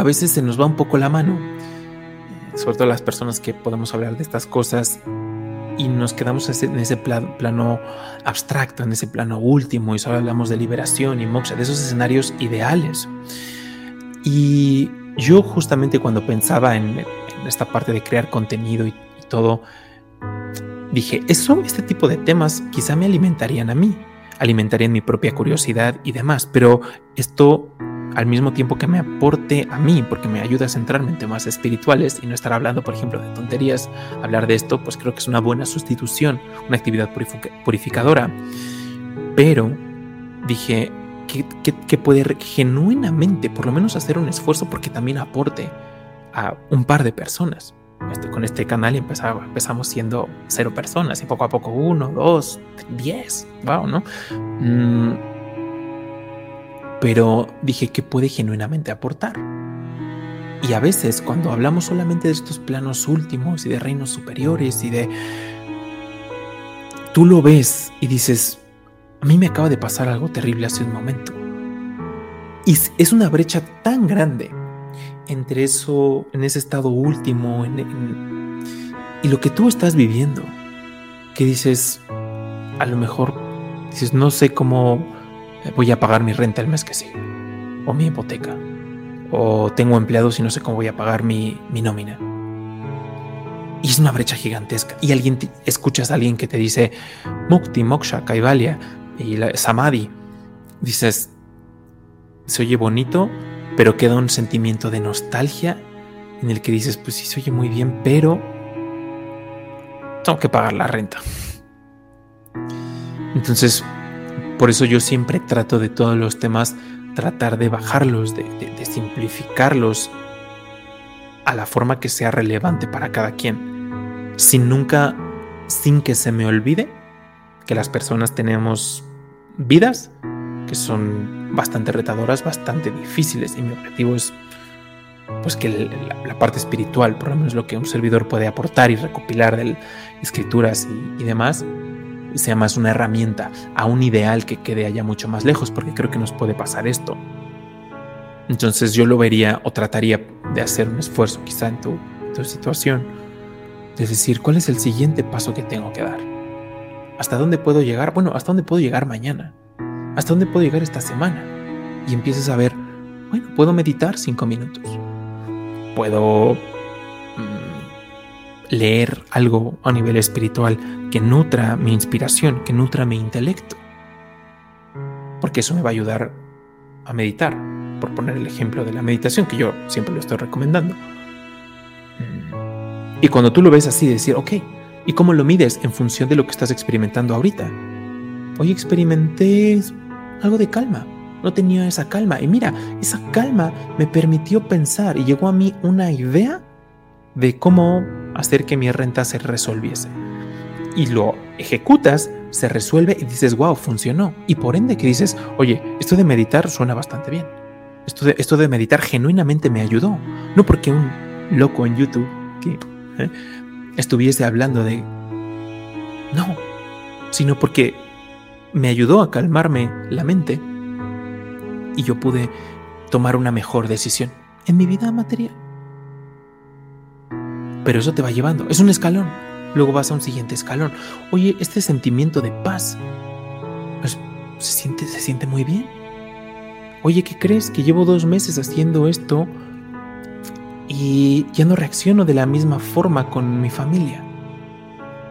a veces se nos va un poco la mano, sobre todo las personas que podemos hablar de estas cosas y nos quedamos en ese plano abstracto, en ese plano último, y solo hablamos de liberación y moksha, de esos escenarios ideales. Y yo justamente cuando pensaba en, esta parte de crear contenido y, todo, dije, eso, este tipo de temas quizá me alimentarían a mí, alimentarían mi propia curiosidad y demás, pero esto al mismo tiempo que me aporte a mí, porque me ayuda a centrarme en temas espirituales y no estar hablando, por ejemplo, de tonterías, hablar de esto, pues creo que es una buena sustitución, una actividad purificadora. Pero dije que, puede genuinamente, por lo menos, hacer un esfuerzo porque también aporte a un par de personas. Este, con este canal empezaba, empezamos siendo cero personas y poco a poco uno, dos, diez, wow, ¿no? Mm, pero dije que puede genuinamente aportar. Y a veces cuando hablamos solamente de estos planos últimos y de reinos superiores y de... Tú lo ves y dices, a mí me acaba de pasar algo terrible hace un momento. Y es una brecha tan grande entre eso, en ese estado último, y lo que tú estás viviendo, que dices, a lo mejor, dices, no sé cómo voy a pagar mi renta el mes que sigue, o mi hipoteca, o tengo empleados y no sé cómo voy a pagar mi, nómina. Y es una brecha gigantesca. Y alguien escuchas a alguien que te dice Mukti, Moksha, Kaivalya y Samadhi. Dices, se oye bonito, pero queda un sentimiento de nostalgia en el que dices, pues sí, se oye muy bien, pero tengo que pagar la renta. Entonces, por eso yo siempre trato de todos los temas tratar de bajarlos, de, simplificarlos a la forma que sea relevante para cada quien, sin nunca, sin que se me olvide que las personas tenemos vidas que son bastante retadoras, bastante difíciles y mi objetivo es pues que la, parte espiritual, por lo menos lo que un servidor puede aportar y recopilar de escrituras y demás, sea más una herramienta a un ideal que quede allá mucho más lejos, porque creo que nos puede pasar esto. Entonces yo lo vería o trataría de hacer un esfuerzo quizá en tu, tu situación, de decir, ¿cuál es el siguiente paso que tengo que dar? ¿Hasta dónde puedo llegar? Bueno, ¿hasta dónde puedo llegar mañana? ¿Hasta dónde puedo llegar esta semana? Y empiezas a ver, bueno, puedo meditar cinco minutos. Puedo leer algo a nivel espiritual que nutra mi inspiración, que nutra mi intelecto. Porque eso me va a ayudar a meditar, por poner el ejemplo de la meditación, que yo siempre lo estoy recomendando. Mm. Y cuando tú lo ves así, decir, ok, ¿y cómo lo mides en función de lo que estás experimentando ahorita? Hoy experimenté algo de calma, no tenía esa calma. Y mira, esa calma me permitió pensar y llegó a mí una idea de cómo hacer que mi renta se resolviese. Y lo ejecutas, se resuelve y dices, wow, funcionó. Y por ende que dices, oye, esto de meditar suena bastante bien. Esto de, esto de meditar genuinamente me ayudó. No porque un loco en YouTube que ¿eh? estuviese hablando de... No, sino porque me ayudó a calmarme la mente y yo pude tomar una mejor decisión en mi vida material pero eso te va llevando. Es un escalón. Luego vas a un siguiente escalón. Oye, este sentimiento de paz pues, se, siente, se siente muy bien. Oye, ¿qué crees? Que llevo dos meses haciendo esto y ya no reacciono de la misma forma con mi familia.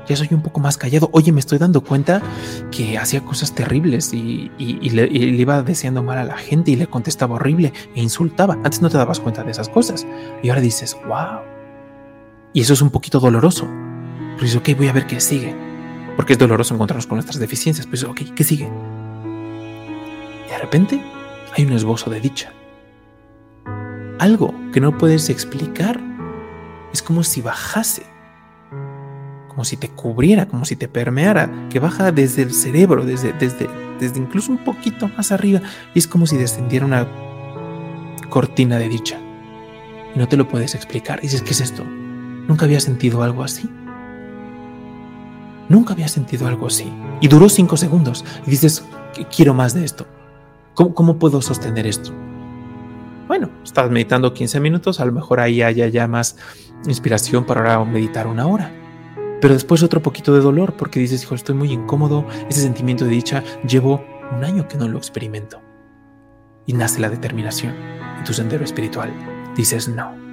Ya soy un poco más callado. Oye, me estoy dando cuenta que hacía cosas terribles y, le, y, le, iba deseando mal a la gente y le contestaba horrible e insultaba. Antes no te dabas cuenta de esas cosas. Y ahora dices, wow, y eso es un poquito doloroso. Pero dices, ok, voy a ver qué sigue. Porque es doloroso encontrarnos con nuestras deficiencias. Pues, ok, ¿qué sigue? Y de repente hay un esbozo de dicha. Algo que no puedes explicar. Es como si bajase. Como si te cubriera, como si te permeara. Que baja desde el cerebro, desde, desde, desde incluso un poquito más arriba. Y es como si descendiera una cortina de dicha. Y no te lo puedes explicar. Y dices, ¿qué es esto? Nunca había sentido algo así. Nunca había sentido algo así. Y duró cinco segundos. Y dices, quiero más de esto. ¿Cómo, puedo sostener esto? Bueno, estás meditando 15 minutos, a lo mejor ahí haya ya más inspiración para meditar una hora. Pero después otro poquito de dolor porque dices, hijo, estoy muy incómodo, ese sentimiento de dicha, llevo un año que no lo experimento. Y nace la determinación en tu sendero espiritual. Dices, no,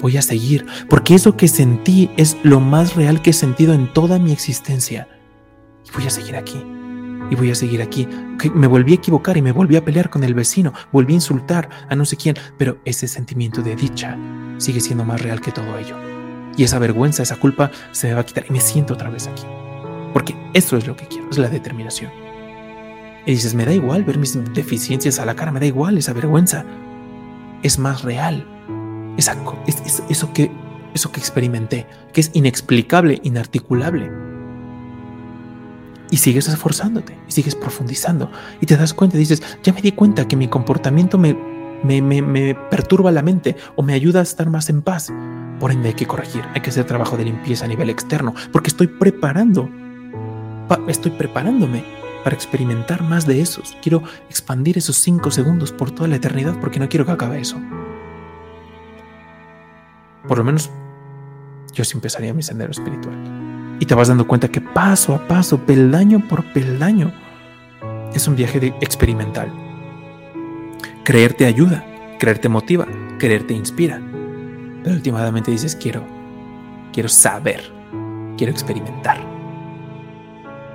voy a seguir, porque eso que sentí es lo más real que he sentido en toda mi existencia. Y voy a seguir aquí. Y voy a seguir aquí. Me volví a equivocar y me volví a pelear con el vecino, volví a insultar a no sé quién, pero ese sentimiento de dicha sigue siendo más real que todo ello. Y esa vergüenza, esa culpa se me va a quitar y me siento otra vez aquí. Porque eso es lo que quiero, es la determinación. Y dices, me da igual ver mis deficiencias a la cara, me da igual esa vergüenza. Es más real. Esa, es, eso, que, eso que experimenté, que es inexplicable, inarticulable. Y sigues esforzándote, y sigues profundizando, y te das cuenta, dices, ya me di cuenta que mi comportamiento me, me, me, me perturba la mente o me ayuda a estar más en paz. Por ende hay que corregir, hay que hacer trabajo de limpieza a nivel externo, porque estoy preparando, estoy preparándome para experimentar más de esos. Quiero expandir esos cinco segundos por toda la eternidad porque no quiero que acabe eso. Por lo menos yo sí empezaría mi sendero espiritual. Y te vas dando cuenta que paso a paso, peldaño por peldaño, es un viaje experimental. Creer te ayuda, creer te motiva, creer te inspira. Pero últimamente dices, quiero, quiero saber, quiero experimentar.